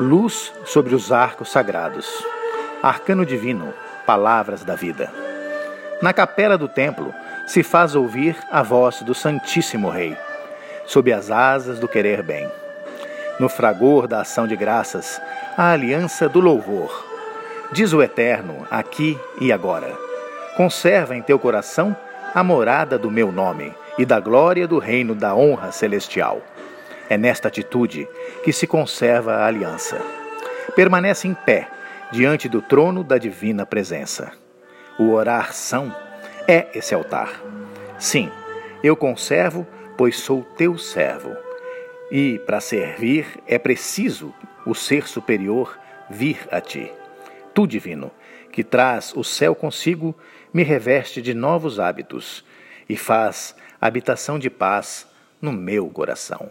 Luz sobre os arcos sagrados. Arcano divino, palavras da vida. Na capela do templo se faz ouvir a voz do Santíssimo Rei, sob as asas do querer bem. No fragor da ação de graças, a aliança do louvor. Diz o Eterno, aqui e agora. Conserva em teu coração a morada do meu nome e da glória do reino da honra celestial. É nesta atitude que se conserva a aliança. Permanece em pé diante do trono da divina presença. O orar são é esse altar. Sim, eu conservo, pois sou teu servo. E para servir é preciso o ser superior vir a ti. Tu, divino, que traz o céu consigo, me reveste de novos hábitos e faz habitação de paz no meu coração.